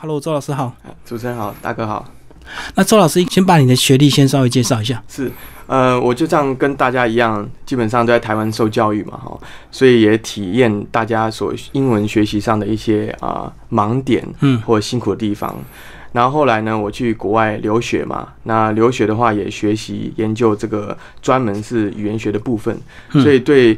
Hello，周老师好。主持人好，大哥好。那周老师先把你的学历先稍微介绍一下。是，呃，我就这样跟大家一样，基本上都在台湾受教育嘛，哈，所以也体验大家所英文学习上的一些啊盲点，嗯，或者辛苦的地方。然后后来呢，我去国外留学嘛，那留学的话也学习研究这个专门是语言学的部分，所以对。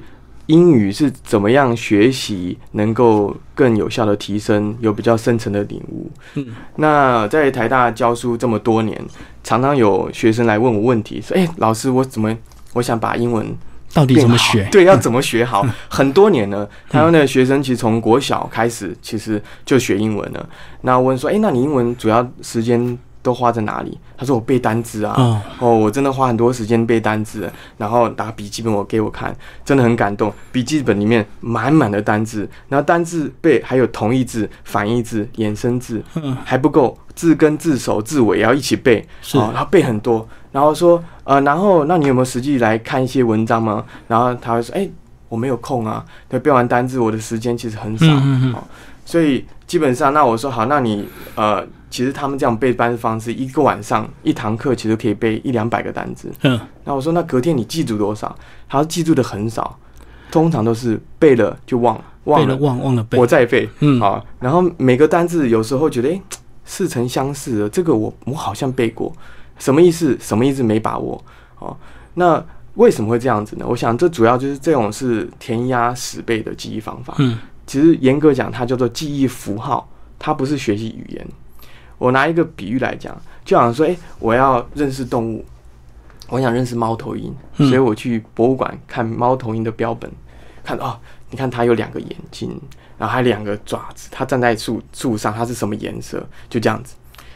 英语是怎么样学习能够更有效的提升，有比较深层的领悟。嗯，那在台大教书这么多年，常常有学生来问我问题，说：“哎，老师，我怎么我想把英文到底怎么学？对，要怎么学好？很多年呢，台湾的学生其实从国小开始，其实就学英文了。那问说：，哎，那你英文主要时间？”都花在哪里？他说我背单词啊，哦，我真的花很多时间背单词，然后拿笔记本我给我看，真的很感动。笔记本里面满满的单字，然后单字背还有同义字、反义字、衍生字，还不够，字根、字首、字尾也要一起背，哦，然后背很多，然后说，呃，然后那你有没有实际来看一些文章吗？然后他会说，哎，我没有空啊，对，背完单字我的时间其实很少，哦，所以基本上，那我说好，那你呃。其实他们这样背单词方式，一个晚上一堂课其实可以背一两百个单词。嗯，那我说那隔天你记住多少？他说记住的很少，通常都是背了就忘了，忘了忘忘了背，我再背。嗯，好，然后每个单字有时候觉得哎似曾相识的，这个我我好像背过，什么意思？什么意思？没把握。哦，那为什么会这样子呢？我想这主要就是这种是填鸭死背的记忆方法。嗯，其实严格讲，它叫做记忆符号，它不是学习语言。我拿一个比喻来讲，就好像说，哎，我要认识动物，我想认识猫头鹰，所以我去博物馆看猫头鹰的标本，看哦，你看它有两个眼睛，然后还有两个爪子，它站在树树上，它是什么颜色？就这样子。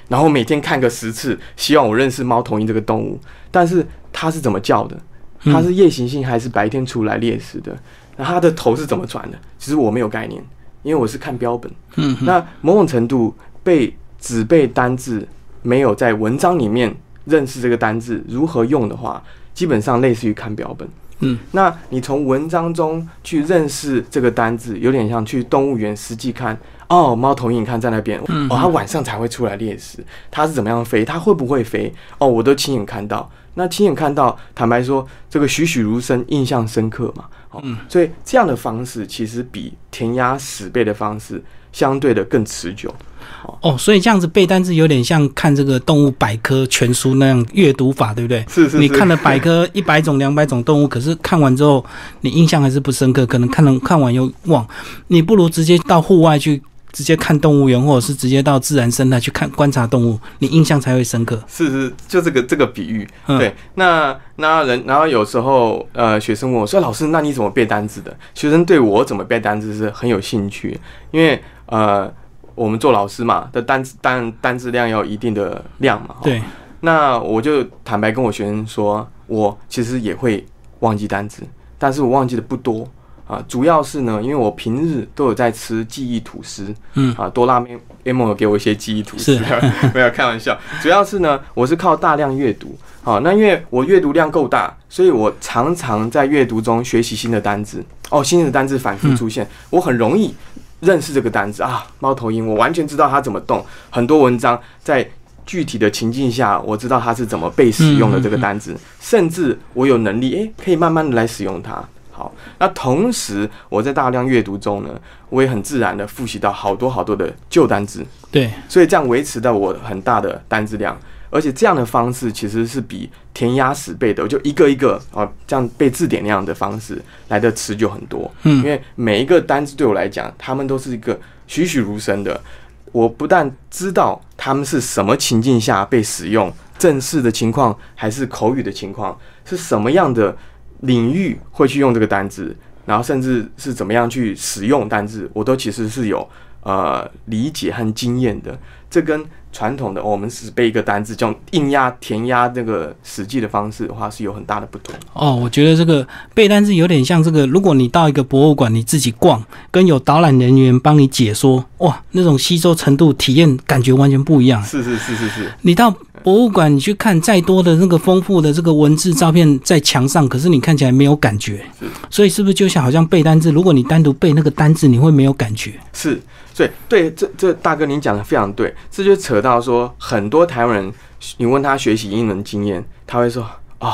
然后每天看个十次，希望我认识猫头鹰这个动物，但是它是怎么叫的？它是夜行性还是白天出来猎食的？那它的头是怎么转的？其实我没有概念，因为我是看标本。嗯，那某种程度被。只背单字，没有在文章里面认识这个单字如何用的话，基本上类似于看标本。嗯，那你从文章中去认识这个单字，有点像去动物园实际看。哦，猫头鹰看在那边，哦，它晚上才会出来猎食，它是怎么样飞？它会不会飞？哦，我都亲眼看到。那亲眼看到，坦白说，这个栩栩如生，印象深刻嘛。嗯，所以这样的方式其实比填鸭死背的方式相对的更持久。哦，所以这样子背单词有点像看这个动物百科全书那样阅读法，对不对？是是。你看了百科 一百种、两百种动物，可是看完之后你印象还是不深刻，可能看了看完又忘。你不如直接到户外去。直接看动物园，或者是直接到自然生态去看观察动物，你印象才会深刻。是是，就这个这个比喻。对，那那人，然后有时候呃，学生问我说：“老师，那你怎么背单词的？”学生对我怎么背单词是很有兴趣，因为呃，我们做老师嘛，的单词单单字量要一定的量嘛。对。那我就坦白跟我学生说，我其实也会忘记单词，但是我忘记的不多。啊，主要是呢，因为我平日都有在吃记忆吐司，嗯，啊，哆啦 A 梦有给我一些记忆吐司，没有开玩笑。主要是呢，我是靠大量阅读，好，那因为我阅读量够大，所以我常常在阅读中学习新的单字，哦，新的单字反复出现，我很容易认识这个单字啊，猫头鹰，我完全知道它怎么动。很多文章在具体的情境下，我知道它是怎么被使用的这个单字，甚至我有能力，诶，可以慢慢的来使用它。好，那同时我在大量阅读中呢，我也很自然的复习到好多好多的旧单词。对，所以这样维持到我很大的单字量，而且这样的方式其实是比填鸭死背的，就一个一个啊这样背字典那样的方式来的持久很多。嗯，因为每一个单字对我来讲，他们都是一个栩栩如生的。我不但知道他们是什么情境下被使用，正式的情况还是口语的情况，是什么样的。领域会去用这个单字，然后甚至是怎么样去使用单字，我都其实是有呃理解和经验的。这跟传统的我们只背一个单字，叫硬压填压这个实际的方式的话，是有很大的不同。哦，我觉得这个背单字有点像这个，如果你到一个博物馆，你自己逛，跟有导览人员帮你解说，哇，那种吸收程度、体验感觉完全不一样。是是是是是，你到。博物馆，你去看再多的那个丰富的这个文字照片在墙上，可是你看起来没有感觉。所以是不是就像好像背单字？如果你单独背那个单字，你会没有感觉？是，所以对这这大哥您讲的非常对，这就扯到说很多台湾人，你问他学习英文经验，他会说啊、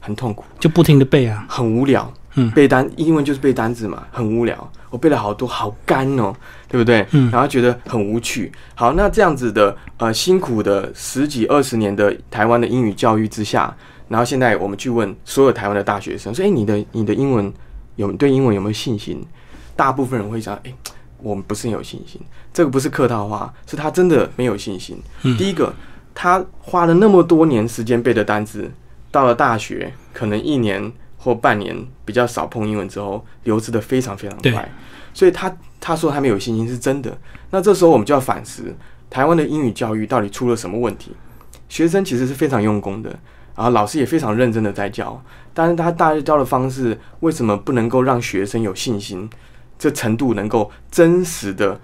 很痛苦，就不停的背啊，很无聊。嗯背单英文就是背单字嘛，很无聊。我背了好多，好干哦，对不对？嗯然后觉得很无趣。好，那这样子的呃辛苦的十几二十年的台湾的英语教育之下，然后现在我们去问所有台湾的大学生，说：“哎，你的你的英文有对英文有没有信心？”大部分人会想：“哎，我们不是很有信心。”这个不是客套话，是他真的没有信心。嗯第一个，他花了那么多年时间背的单词，到了大学可能一年或半年比较少碰英文之后，流失的非常非常快，所以他他说他没有信心是真的。那这时候我们就要反思，台湾的英语教育到底出了什么问题？学生其实是非常用功的，然后老师也非常认真的在教，但是他大教的方式为什么不能够让学生有信心？这程度能够真实的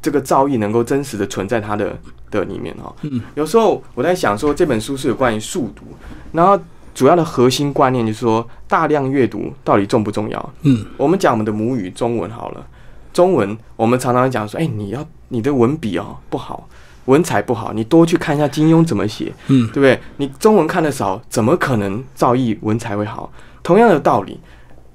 这个造诣能够真实的存在他的的里面哦。嗯，有时候我在想说这本书是有关于速读，然后主要的核心观念就是说大量阅读到底重不重要？嗯，我们讲我们的母语中文好了，中文我们常常讲说，哎、你要你的文笔哦不好，文采不好，你多去看一下金庸怎么写，嗯对不对？你中文看的少，怎么可能造诣文采会好？同样的道理，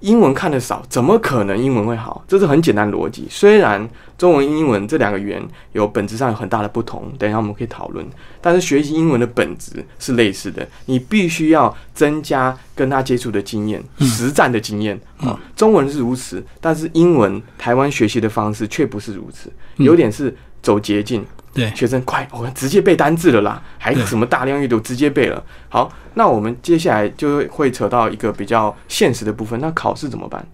英文看得少，怎么可能英文会好？这是很简单逻辑。虽然中文、英文这两个语言有本质上有很大的不同，等一下我们可以讨论。但是学习英文的本质是类似的，你必须要增加跟他接触的经验、嗯实战的经验嗯啊。中文是如此，但是英文台湾学习的方式却不是如此，嗯有点是走捷径。对，学生快，我们、直接背单字了啦，还有什么大量阅读，直接背了。好，那我们接下来就会会扯到一个比较现实的部分，那考试怎么办？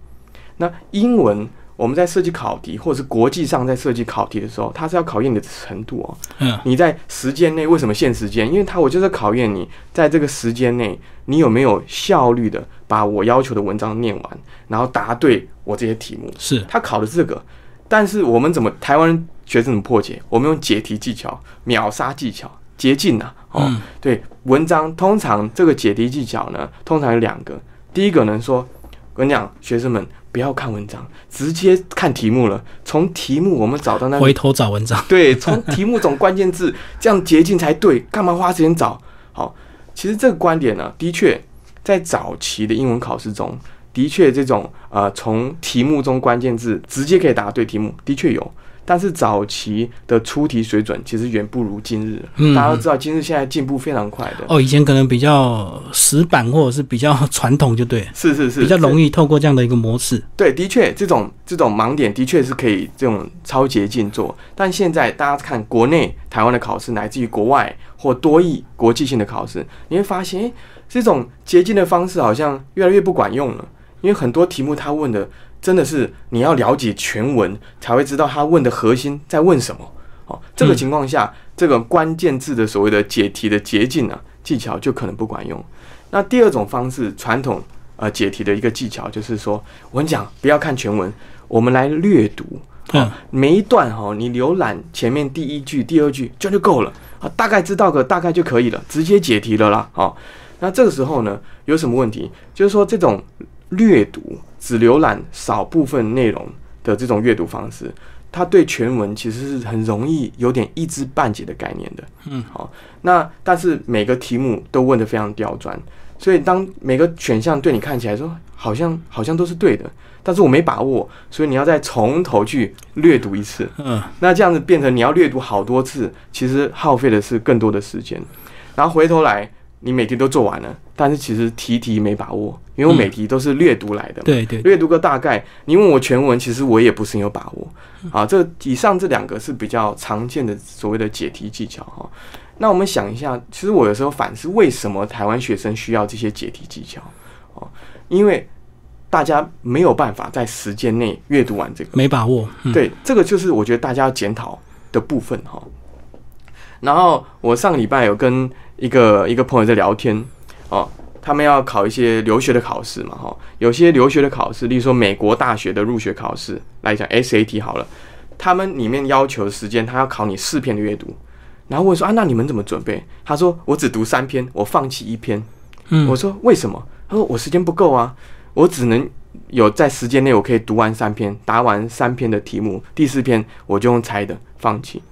那英文我们在设计考题，或者是国际上在设计考题的时候，它是要考验你的程度哦。嗯你在时间内为什么限时间？因为它我就是考验你在这个时间内，你有没有效率的把我要求的文章念完，然后答对我这些题目。是，他考的这个，但是我们怎么台湾学生怎么破解？我们用解题技巧、秒杀技巧、捷径呐、哦，嗯对，文章通常这个解题技巧呢，通常有两个。第一个呢说，我跟你讲，学生们不要看文章，直接看题目了。从题目我们找到那回头找文章，对，从题目找关键字，这样捷径才对。干嘛花时间找？好，其实这个观点呢，的确在早期的英文考试中，的确这种呃，从题目中关键字直接可以答对题目，的确有。但是早期的出题水准其实远不如今日。嗯大家都知道，今日现在进步非常快的。哦，以前可能比较死板或者是比较传统，就对，是是是，比较容易。透过这样的一个模式，对，的确，这种这种盲点的确是可以这种超捷径做，但现在大家看国内台湾的考试，乃至于国外或多义国际性的考试，你会发现，诶，这种捷径的方式好像越来越不管用了，因为很多题目他问的真的是你要了解全文才会知道他问的核心在问什么。哦，这个嗯情况下，这个关键字的所谓的解题的捷径啊技巧就可能不管用。那第二种方式，传统呃解题的一个技巧就是说，我跟你讲，不要看全文，我们来略读。嗯，每一段哈、你浏览前面第一句、第二句，这样就够了啊，大概知道个大概就可以了，直接解题了啦。好、那这个时候呢，有什么问题？就是说这种略读只浏览少部分内容的这种阅读方式，它对全文其实是很容易有点一知半解的概念的。嗯，好，那但是每个题目都问得非常刁钻，所以当每个选项对你看起来说好像好像都是对的，但是我没把握，所以你要再从头去略读一次。嗯，那这样子变成你要略读好多次，其实耗费的是更多的时间。然后回头来，你每题都做完了，但是其实题题没把握，因为我每题都是略读来的嘛。对对，略读个大概，你问我全文，其实我也不是很有把握。啊，这以上这两个是比较常见的所谓的解题技巧哈。那我们想一下，其实我有时候反思，为什么台湾学生需要这些解题技巧？哦，因为大家没有办法在时间内阅读完这个。没把握，嗯，对，这个就是我觉得大家要检讨的部分哈。然后我上个礼拜有跟一个一个朋友在聊天哦，他们要考一些留学的考试嘛哈，有些留学的考试，例如说美国大学的入学考试来讲，SAT 好了，他们里面要求的时间，他要考你四篇的阅读，然后问说啊，那你们怎么准备？他说我只读三篇，我放弃一篇。嗯，我说为什么？他说我时间不够啊，我只能有在时间内我可以读完三篇，答完三篇的题目，第四篇我就用猜的放弃。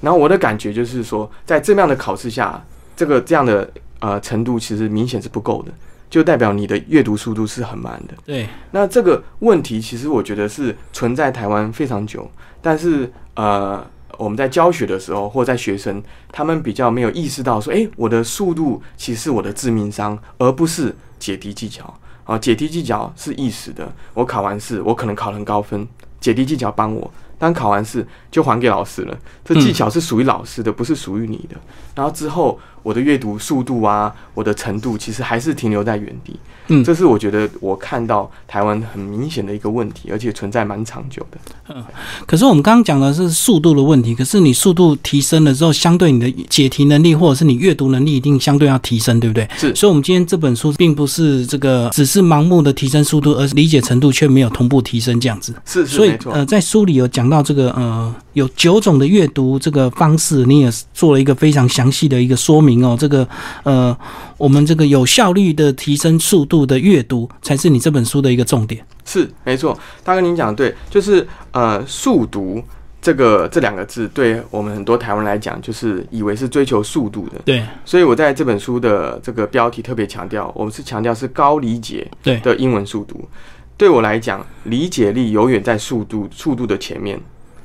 然后我的感觉就是说，在这样的考试下，这个这样的呃程度其实明显是不够的，就代表你的阅读速度是很慢的。对，那这个问题其实我觉得是存在台湾非常久，但是呃，我们在教学的时候或在学生，他们比较没有意识到说，诶，我的速度其实是我的致命伤，而不是解题技巧。啊，解题技巧是意识的，我考完试我可能考很高分，解题技巧帮我。当考完试就还给老师了，这技巧是属于老师的，不是属于你的。然后之后我的阅读速度啊，我的程度其实还是停留在原地。嗯，这是我觉得我看到台湾很明显的一个问题，而且存在蛮长久的。嗯，可是我们刚刚讲的是速度的问题，可是你速度提升了之后，相对你的解题能力或者是你阅读能力一定相对要提升，对不对？是。所以，我们今天这本书并不是这个只是盲目的提升速度，而理解程度却没有同步提升这样子。是是，所以呃，在书里有讲到这个呃，有九种的阅读这个方式，你也做了一个非常详细的一个说明哦。这个呃，我们这个有效率的提升速度的阅读。才是你这本书的一个重点。是没错，大哥您讲的对，就是呃，速读这个这两个字，对我们很多台湾来讲，就是以为是追求速度的。对，所以我在这本书的这个标题特别强调，我们是强调是高理解的英文速读。对我来讲，理解力永远在速度速度的前面。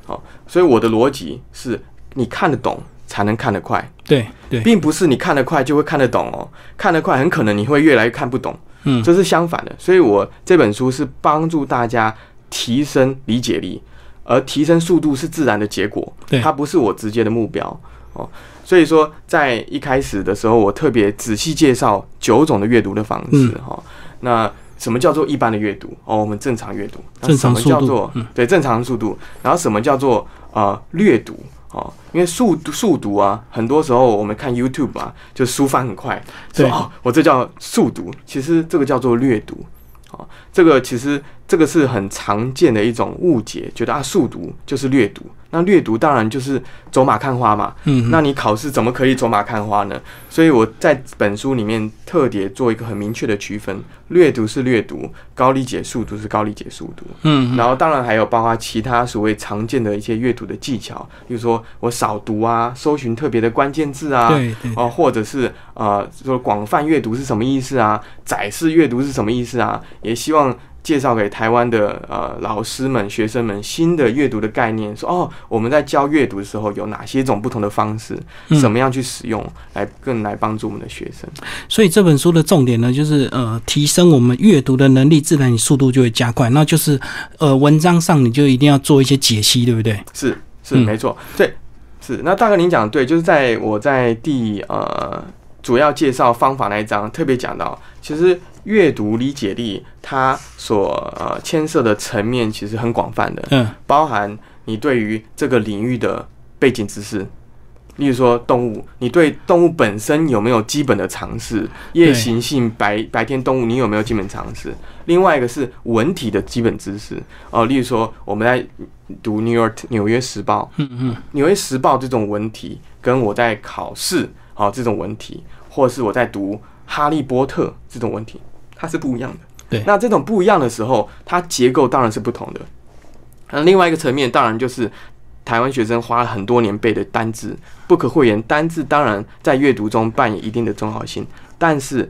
好，所以我的逻辑是你看得懂才能看得快。对对，并不是你看得快就会看得懂哦，看得快很可能你会越来越看不懂。嗯，这是相反的，所以我这本书是帮助大家提升理解力，而提升速度是自然的结果，对，它不是我直接的目标哦。所以说，在一开始的时候，我特别仔细介绍九种的阅读的方式哈。那什么叫做一般的阅读？哦，我们正常阅读，正常速度，对，正常速度。然后什么叫做呃略读？哦，因为速读速读啊，很多时候我们看 YouTube 啊，就书翻很快，说哦，我这叫速读，其实这个叫做略读。哦，这个其实这个是很常见的一种误解，觉得啊速读就是略读。那略读当然就是走马看花嘛。嗯，那你考试怎么可以走马看花呢？所以我在本书里面特别做一个很明确的区分：略读是略读，高理解速读是高理解速读。嗯，然后当然还有包括其他所谓常见的一些阅读的技巧，比如说我少读啊，搜寻特别的关键字啊，对对，哦，或者是呃说广泛阅读是什么意思啊？窄式阅读是什么意思啊？也希望。介绍给台湾的呃老师们、学生们新的阅读的概念，说哦，我们在教阅读的时候有哪些种不同的方式，怎么样去使用，来更来帮助我们的学生。所以这本书的重点呢，就是呃提升我们阅读的能力，自然你速度就会加快。那就是呃文章上你就一定要做一些解析，对不对？是是没错，对是。那大哥您讲的对，就是在我在第呃主要介绍方法那一章特别讲到，其实。阅读理解力，它所呃牵涉的层面其实很广泛的，嗯，包含你对于这个领域的背景知识，例如说动物，你对动物本身有没有基本的常识？夜行性、白白天动物，你有没有基本常识？另外一个是文体的基本知识，哦，例如说我们在读《New York 纽约时报》，嗯嗯，《纽约时报》这种文体，跟我在考试，哦，这种文体，或者是我在读《哈利波特》这种文体。它是不一样的，对。那这种不一样的时候，它结构当然是不同的。那另外一个层面，当然就是台湾学生花了很多年背的单字，不可讳言，单字当然在阅读中扮演一定的重要性。但是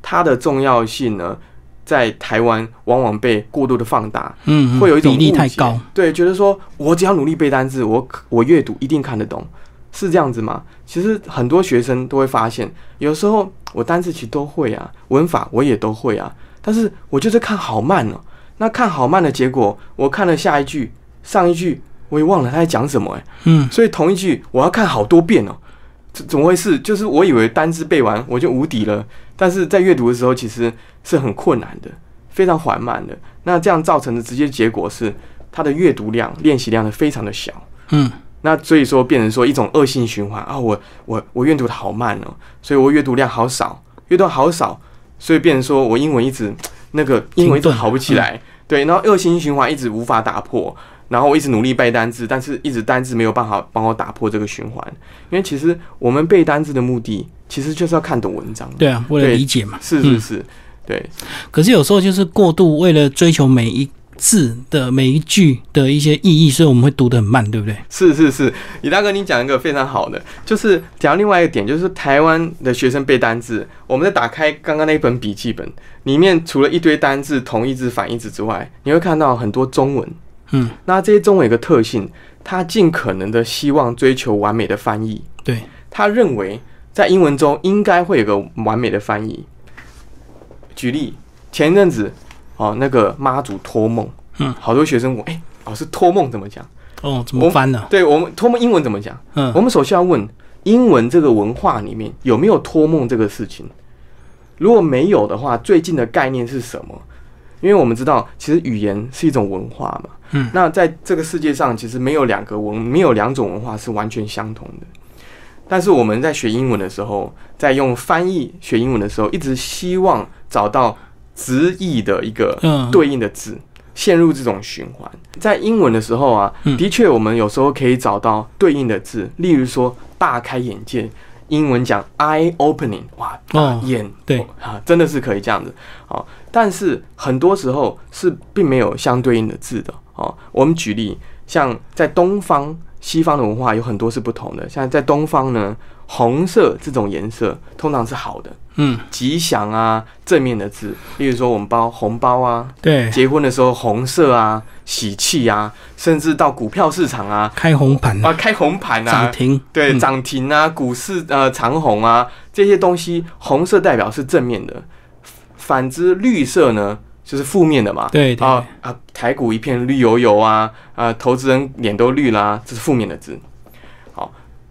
它的重要性呢，在台湾往往被过度的放大，嗯，会有一种比例太高，对，觉得说我只要努力背单字，我我阅读一定看得懂。是这样子吗？其实很多学生都会发现，有时候我单词其实都会啊，文法我也都会啊，但是我就是看好慢哦。那看好慢的结果，我看了下一句、上一句，我也忘了他在讲什么哎。嗯，所以同一句我要看好多遍哦。怎怎么回事？就是我以为单字背完我就无敌了，但是在阅读的时候其实是很困难的，非常缓慢的。那这样造成的直接结果是，他的阅读量、练习量呢非常的小。嗯。那所以说变成说一种恶性循环啊！我我我阅读的好慢哦，所以我阅读量好少，阅读好少，所以变成说我英文一直 那个英文一直好不起来，对，然后恶性循环一直无法打破，然后我一直努力背单字，但是一直单字没有办法帮我打破这个循环，因为其实我们背单字的目的其实就是要看懂文章，对啊，为了理解嘛，是是是，对，可是有时候就是过度为了追求每一字的每一句的一些意义，所以我们会读得很慢，对不对？是是是，李大哥，你讲一个非常好的，就是讲另外一个点，就是台湾的学生背单字，我们在打开刚刚那一本笔记本里面，除了一堆单字、同义字、反义字之外，你会看到很多中文。嗯，那这些中文有个特性，他尽可能的希望追求完美的翻译。对，他认为在英文中应该会有个完美的翻译。举例，前一阵子哦，那个妈祖托梦，嗯，好多学生问，哎、老师托梦怎么讲？哦，怎么翻呢？对我们托梦英文怎么讲？嗯我们首先要问英文这个文化里面有没有托梦这个事情。如果没有的话，最近的概念是什么？因为我们知道，其实语言是一种文化嘛。嗯那在这个世界上，其实没有两个文，没有两种文化是完全相同的。但是我们在学英文的时候，在用翻译学英文的时候，一直希望找到直译的一个嗯对应的字，陷入这种循环。在英文的时候啊，嗯的确我们有时候可以找到对应的字，例如说大开眼界，英文讲 eye opening，哇，哦眼对啊，真的是可以这样子哦。但是很多时候是并没有相对应的字的哦。我们举例，像在东方、西方的文化有很多是不同的。像在东方呢，红色这种颜色通常是好的、嗯，吉祥啊、正面的字。例如说，我们包红包啊，对，结婚的时候红色啊、喜气啊，甚至到股票市场啊。开红盘啊，开红盘啊涨，停，对，嗯涨停啊，股市呃长红啊，这些东西，红色代表是正面的，反之绿色呢就是负面的嘛。对对啊啊，台股一片绿油油啊，啊，投资人脸都绿啦，这是负面的字。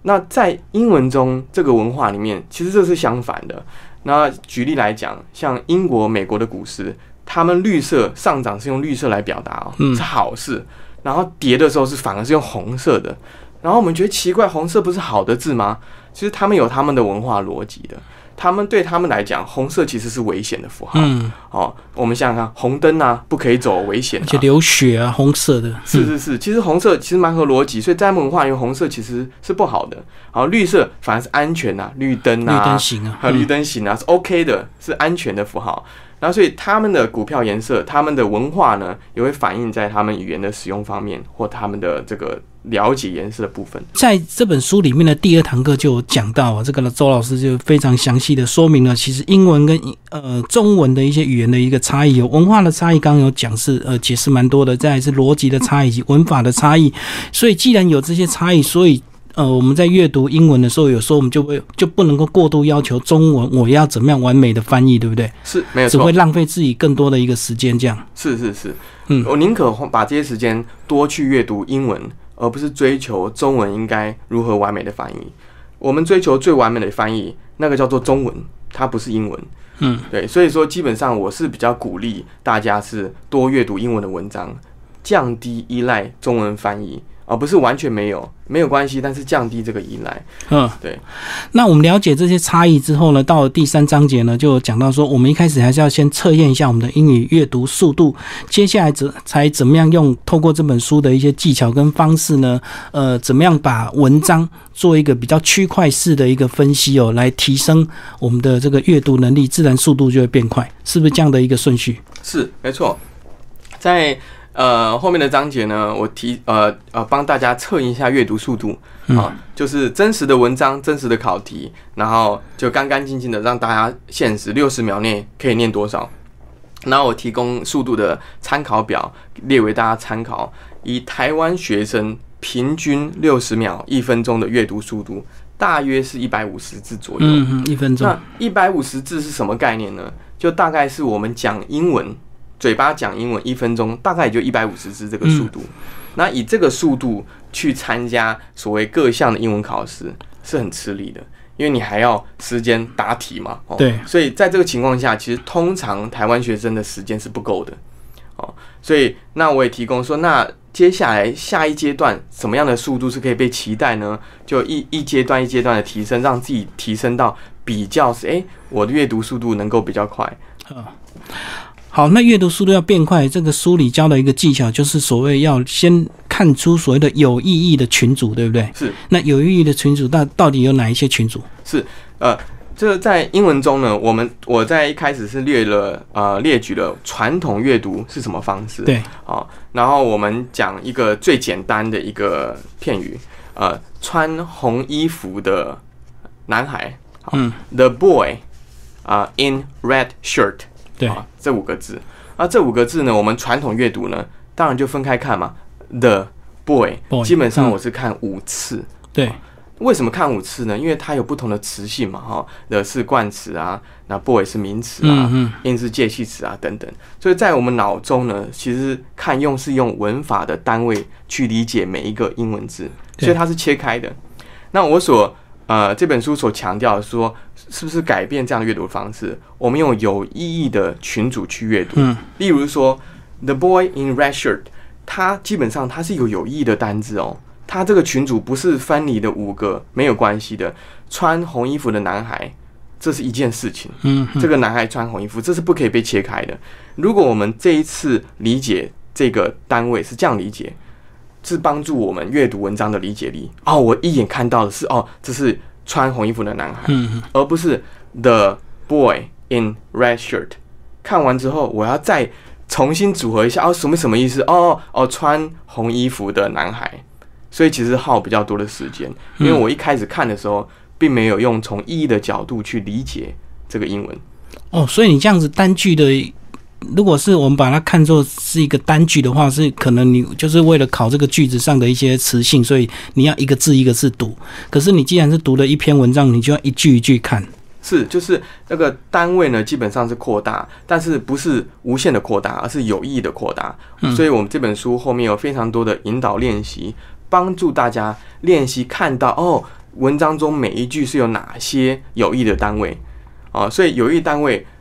好，那在英文中这个文化里面，其实这是相反的。那举例来讲，像英国、美国的股市，他们绿色上涨是用绿色来表达哦，嗯是好事。然后跌的时候是反而是用红色的。然后我们觉得奇怪，红色不是好的字吗？其实他们有他们的文化逻辑的。他们对他们来讲，红色其实是危险的符号。嗯，哦，我们想想看，红灯啊，不可以走，危险、啊。而且流血啊，红色的，嗯是是是，其实红色其实蛮合逻辑，所以在他们文化里面，红色其实是不好的。好，绿色反而是安全呐、绿灯绿啊，灯行啊，还有绿嗯灯行啊，是 OK 的，是安全的符号。然后，所以他们的股票颜色，他们的文化呢，也会反映在他们语言的使用方面，或他们的这个了解颜色的部分。在这本书里面的第二堂课就有讲到啊，这个周老师就非常详细的说明了，其实英文跟呃中文的一些语言的一个差异，有文化的差异，刚刚有讲是呃解释蛮多的，再来是逻辑的差异以及文法的差异。所以既然有这些差异，所以呃我们在阅读英文的时候，有时候我们就会就不能够过度要求中文我要怎么样完美的翻译，对不对？是没有错只会，浪费自己更多的一个时间，这样。是是是，嗯我宁可把这些时间多去阅读英文，而不是追求中文应该如何完美的翻译。我们追求最完美的翻译，那个叫做中文，它不是英文。嗯，对，所以说基本上我是比较鼓励大家是多阅读英文的文章，降低依赖中文翻译，而不是完全没有没有关系，但是降低这个依赖。嗯，对。那我们了解这些差异之后呢，到了第三章节呢，就讲到说，我们一开始还是要先测验一下我们的英语阅读速度，接下来怎才怎么样用透过这本书的一些技巧跟方式呢，呃，怎么样把文章做一个比较区块式的一个分析哦，来提升我们的这个阅读能力，自然速度就会变快，是不是这样的一个顺序？是没错，在呃后面的章节呢，我提呃呃帮大家测一下阅读速度啊，就是真实的文章、真实的考题，然后就干干净净的让大家限时六十秒内可以念多少。然后我提供速度的参考表列为大家参考，以台湾学生平均六十秒一分钟的阅读速度，大约是一百五十字左右。嗯嗯，一分钟那，一百五十字是什么概念呢？就大概是我们讲英文，嘴巴讲英文一分钟，大概也就一百五十字这个速度。那以这个速度去参加所谓各项的英文考试，是很吃力的，因为你还要时间答题嘛。哦、对所以在这个情况下，其实通常台湾学生的时间是不够的。哦，所以那我也提供说，那接下来下一阶段什么样的速度是可以被期待呢？就一一阶段一阶段的提升，让自己提升到比较是，诶，我的阅读速度能够比较快。好，那阅读速度要变快，这个书里教的一个技巧就是所谓要先看出所谓的有意义的群组，对不对？是。那有意义的群组到到底有哪一些群组？是，呃，这在英文中呢，我们我在一开始是列了呃列举了传统阅读是什么方式，对，好，然后我们讲一个最简单的一个片语，呃，穿红衣服的男孩，好嗯，，the boy 啊、in red shirt，对，啊，这五个字。那这五个字呢，我们传统阅读呢，当然就分开看嘛。The boy，, Boy，基本上嗯我是看五次。对，为什么看五次呢？因为它有不同的词性嘛，哈，the 是冠词啊，那 boy 是名词啊，in 是介系词啊，等等。所以在我们脑中呢，其实看用是用文法的单位去理解每一个英文字，所以它是切开的。那我所呃这本书所强调的说，是不是改变这样的阅读方式？我们用有意义的群组去阅读，嗯，例如说，the boy in red shirt，它基本上它是一个有意义的单字哦。它这个群组不是分离的五个没有关系的，穿红衣服的男孩，这是一件事情。嗯，这个男孩穿红衣服，这是不可以被切开的。如果我们这一次理解这个单位是这样理解，是帮助我们阅读文章的理解力。哦，我一眼看到的是哦，这是穿红衣服的男孩，嗯，而不是 the boy in red shirt。看完之后，我要再重新组合一下，哦，什么什么意思？哦哦，穿红衣服的男孩。所以其实耗比较多的时间，因为我一开始看的时候，并没有用从意义的角度去理解这个英文。哦，所以你这样子单句的，如果是我们把它看作是一个单句的话，是可能你就是为了考这个句子上的一些词性，所以你要一个字一个字读。可是你既然是读了一篇文章，你就要一句一句看。是，就是那个单位呢，基本上是扩大，但是不是无限的扩大，而是有意义的扩大。所以，我们这本书后面有非常多的引导练习，帮助大家练习看到哦，文章中每一句是有哪些有意的单位啊。所以，有意单位呃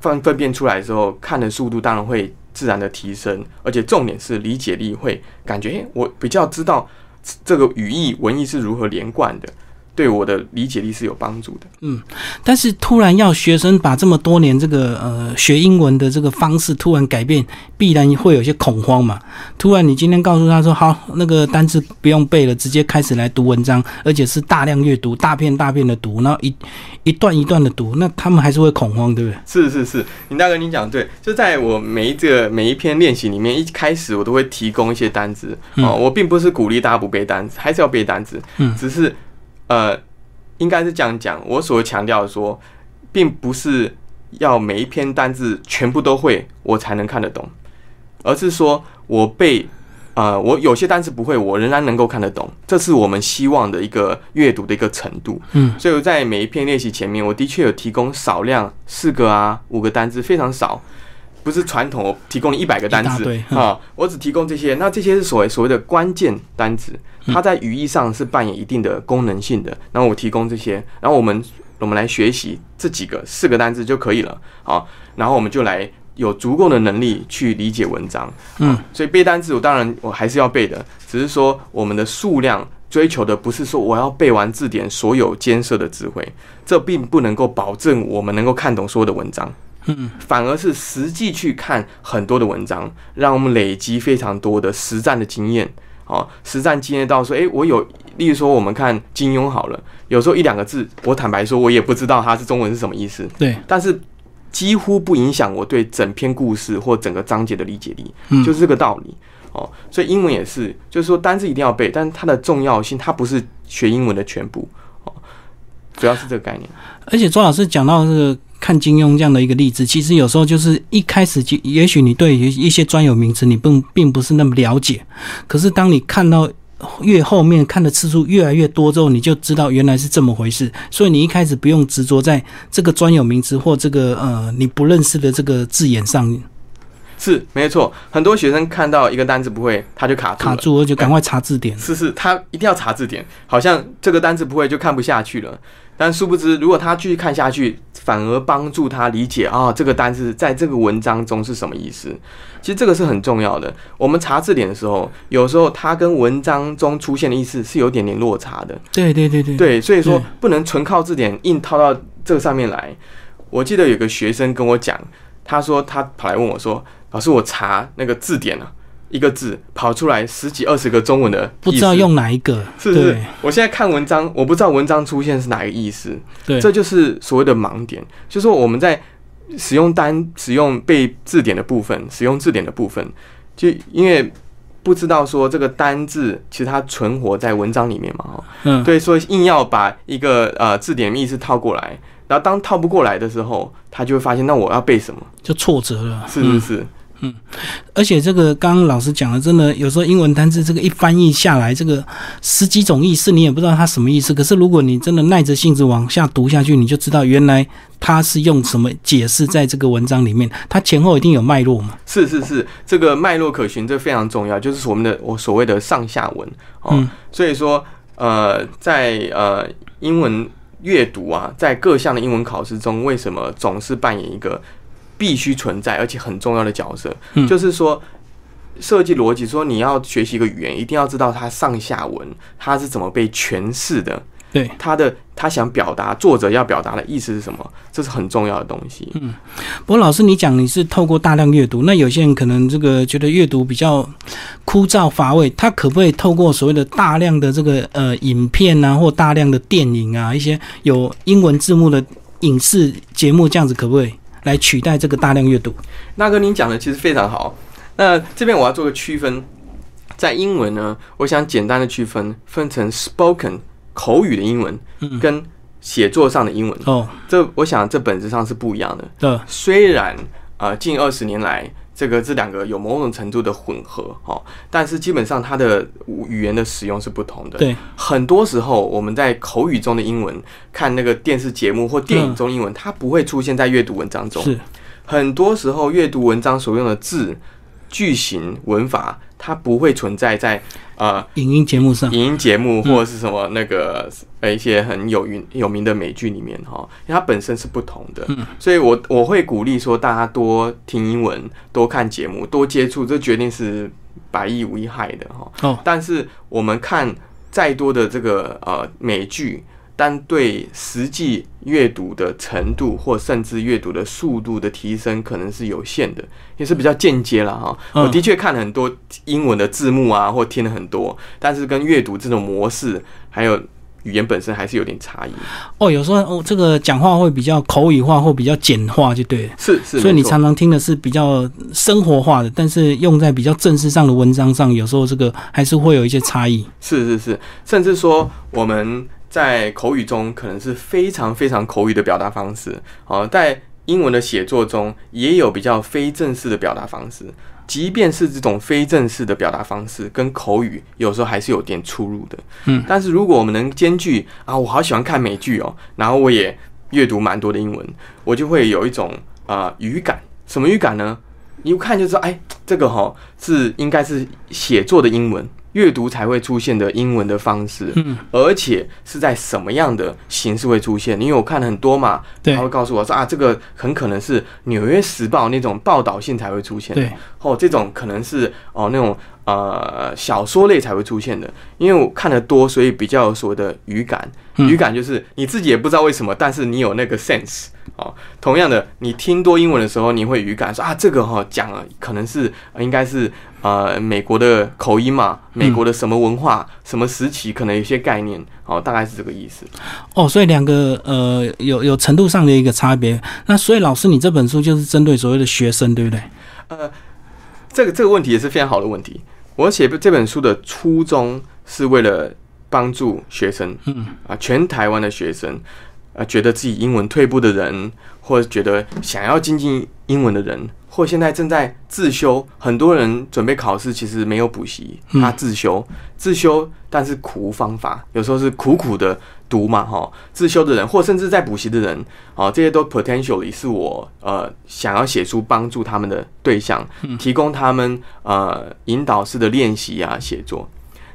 分分辨出来之后，看的速度当然会自然的提升，而且重点是理解力会感觉，诶，我比较知道这个语义文意是如何连贯的。对我的理解力是有帮助的。嗯但是突然要学生把这么多年这个呃学英文的这个方式突然改变，必然会有些恐慌嘛。突然你今天告诉他说好，那个单词不用背了，直接开始来读文章，而且是大量阅读、大片大片的读，然后一 一段一段的读，那他们还是会恐慌，对不对？是是是，林大哥你讲对，就在我每一个每一篇练习里面，一开始我都会提供一些单词哦，我并不是鼓励大家不背单词，还是要背单词，嗯只是呃，应该是这样讲，我所强调的说，并不是要每一篇单字全部都会我才能看得懂，而是说我背。呃，我有些单词不会，我仍然能够看得懂，这是我们希望的一个阅读的一个程度。嗯，所以我在每一篇练习前面，我的确有提供少量四个啊五个单字，非常少，不是传统我提供一百个单词。啊，我只提供这些。那这些是所谓所谓的关键单词，嗯。它在语义上是扮演一定的功能性的。然后我提供这些，然后我们我们来学习这几个四个单词就可以了。啊，然后我们就来。有足够的能力去理解文章，嗯，所以背单词我当然我还是要背的，只是说我们的数量追求的不是说我要背完字典所有艰涩的词汇，这并不能够保证我们能够看懂所有的文章，嗯，反而是实际去看很多的文章，让我们累积非常多的实战的经验，哦，实战经验到说，诶，我有，例如说我们看金庸好了，有时候一两个字，我坦白说，我也不知道它是中文是什么意思，对，但是几乎不影响我对整篇故事或整个章节的理解力，嗯就是这个道理哦。所以英文也是，就是说单字一定要背，但是它的重要性，它不是学英文的全部哦，主要是这个概念。而且周老师讲到这个看金庸这样的一个例子，其实有时候就是一开始就也许你对于一些专有名词你并并不是那么了解，可是当你看到越后面看的次数越来越多之后，你就知道原来是这么回事。所以你一开始不用执着在这个专有名词或这个呃你不认识的这个字眼上是没错，很多学生看到一个单词不会，他就卡住了。卡住，了，就赶快查字典。是是，他一定要查字典，好像这个单词不会就看不下去了。但殊不知，如果他继续看下去，反而帮助他理解啊，这个单词在这个文章中是什么意思。其实这个是很重要的。我们查字典的时候，有时候它跟文章中出现的意思是有点点落差的。对对对对，对，所以说不能纯靠字典硬套到这个上面来。我记得有个学生跟我讲，他说他跑来问我说：“老师，我查那个字典啊，一个字跑出来十几二十个中文的，不知道用哪一个。是不是？我现在看文章，我不知道文章出现是哪个意思。对，这就是所谓的盲点，就是说我们在使用单、使用背字典的部分，使用字典的部分，就因为不知道说这个单字其实它存活在文章里面嘛，嗯，对，所以硬要把一个呃字典意思套过来，然后当套不过来的时候，他就会发现，那我要背什么，就挫折了，是是是？嗯，而且这个刚刚老师讲的，真的有时候英文单词这个一翻译下来，这个十几种意思你也不知道它什么意思。可是如果你真的耐着性子往下读下去，你就知道原来它是用什么解释在这个文章里面，它前后一定有脉络嘛。是是是，这个脉络可循，这非常重要，就是我们的我所谓的上下文哦。所以说，呃，在呃英文阅读啊，在各项的英文考试中，为什么总是扮演一个？必须存在而且很重要的角色，嗯就是说设计逻辑。说你要学习一个语言，一定要知道它上下文它是怎么被诠释的。对，他的他想表达作者要表达的意思是什么？这是很重要的东西。嗯，不过老师，你讲你是透过大量阅读，那有些人可能这个觉得阅读比较枯燥乏味，他可不可以透过所谓的大量的这个呃影片啊，或大量的电影啊，一些有英文字幕的影视节目，这样子可不可以？来取代这个大量阅读，那哥，您讲的其实非常好。那这边我要做个区分，在英文呢，我想简单的区分，分成 spoken 口语的英文，跟写作上的英文。哦，这我想这本质上是不一样的。对，虽然啊，近二十年来。这个这两个有某种程度的混合哈，但是基本上它的语言的使用是不同的。对，很多时候我们在口语中的英文，看那个电视节目或电影中英文，它不会出现在阅读文章中。是，很多时候阅读文章所用的字。句型文法，它不会存在在呃影音节目上，影音节目或者是什么那个呃一些很有名有名的美剧里面哈，因为它本身是不同的，所以我我会鼓励说大家多听英文，多看节目，多接触，这决定是百益无一害的哈。哦，但是我们看再多的这个呃美剧。但对实际阅读的程度，或甚至阅读的速度的提升，可能是有限的，也是比较间接了哈。我的确看了很多英文的字幕啊，或听了很多，但是跟阅读这种模式，还有语言本身还是有点差异。哦，有时候哦，这个讲话会比较口语化，或比较简化，就对。是是。所以你常常听的是比较生活化的，但是用在比较正式上的文章上，有时候这个还是会有一些差异。是是是，甚至说我们。在口语中，可能是非常非常口语的表达方式。哦，在英文的写作中，也有比较非正式的表达方式。即便是这种非正式的表达方式，跟口语有时候还是有点出入的。嗯，但是如果我们能兼具啊，我好喜欢看美剧哦，然后我也阅读蛮多的英文，我就会有一种啊语感。什么语感呢？一看就知道，哎，这个哈是应该是写作的英文。阅读才会出现的英文的方式，嗯，而且是在什么样的形式会出现？因为我看了很多嘛，他会告诉我说啊，这个很可能是《纽约时报》那种报道性才会出现，对，哦，这种可能是哦那种呃小说类才会出现的。因为我看的多，所以比较有所谓的语感，语感就是你自己也不知道为什么，但是你有那个 sense。哦，同样的，你听多英文的时候，你会语感说啊，这个哈讲了，可能是应该是呃美国的口音嘛，美国的什么文化，什么时期，可能有些概念，哦，大概是这个意思。哦，所以两个呃有有程度上的一个差别。那所以老师，你这本书就是针对所谓的学生，对不对？呃，这个这个问题也是非常好的问题。我写这本书的初衷是为了帮助学生，嗯啊，全台湾的学生。啊，觉得自己英文退步的人，或者觉得想要精进英文的人，或现在正在自修，很多人准备考试，其实没有补习，他自修，自修，但是苦无方法，有时候是苦苦的读嘛，哈，自修的人，或甚至在补习的人，哦，这些都 potentially 是我呃想要写书帮助他们的对象，提供他们呃引导式的练习啊写作，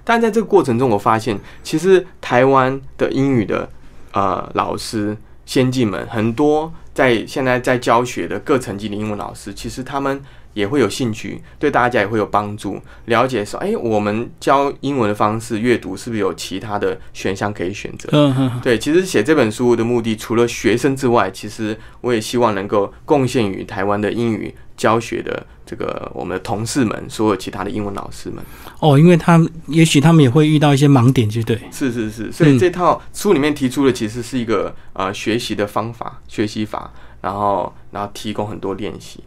但在这个过程中，我发现其实台湾的英语的。呃，老师、先进们很多，在现在在教学的各层级的英文老师，其实他们也会有兴趣，对大家也会有帮助，了解说，哎，我们教英文的方式阅读是不是有其他的选项可以选择？嗯嗯，对，其实写这本书的目的，除了学生之外，其实我也希望能够贡献于台湾的英语教学的这个我们的同事们，所有其他的英文老师们。哦，因为他们也许他们也会遇到一些盲点，就对。是是是，所以这套书里面提出的其实是一个呃学习的方法、学习法，然后然后提供很多练习。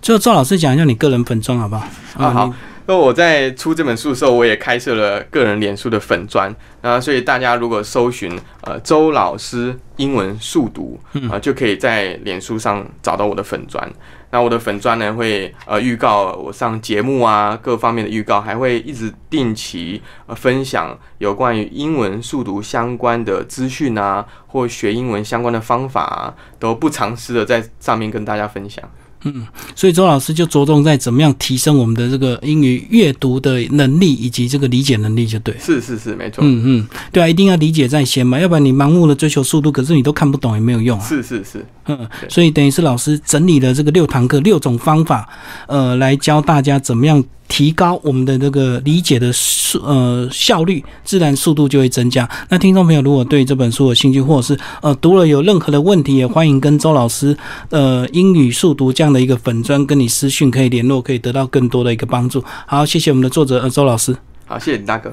最后，周老师讲一下你个人粉妆好不好？啊好。那我在出这本书的时候，我也开设了个人脸书的粉砖啊，所以大家如果搜寻呃周老师英文速读啊，就可以在脸书上找到我的粉砖。那我的粉砖呢，会呃预告我上节目啊，各方面的预告，还会一直定期呃分享有关于英文速读相关的资讯啊，或学英文相关的方法啊，都不藏私的在上面跟大家分享。嗯，所以周老师就着重在怎么样提升我们的这个英语阅读的能力以及这个理解能力，就对。是是是，没错。嗯嗯，对啊，一定要理解在先嘛，要不然你盲目的追求速度，可是你都看不懂也没有用啊。是是是，嗯，所以等于是老师整理了这个六堂课六种方法，呃，来教大家怎么样。提高我们的这个理解的速呃效率，自然速度就会增加。那听众朋友如果对这本书有兴趣，或者是呃读了有任何的问题，也欢迎跟周老师呃英语速读这样的一个粉专跟你私讯可以联络，可以得到更多的一个帮助。好，谢谢我们的作者呃周老师。好，谢谢你大哥。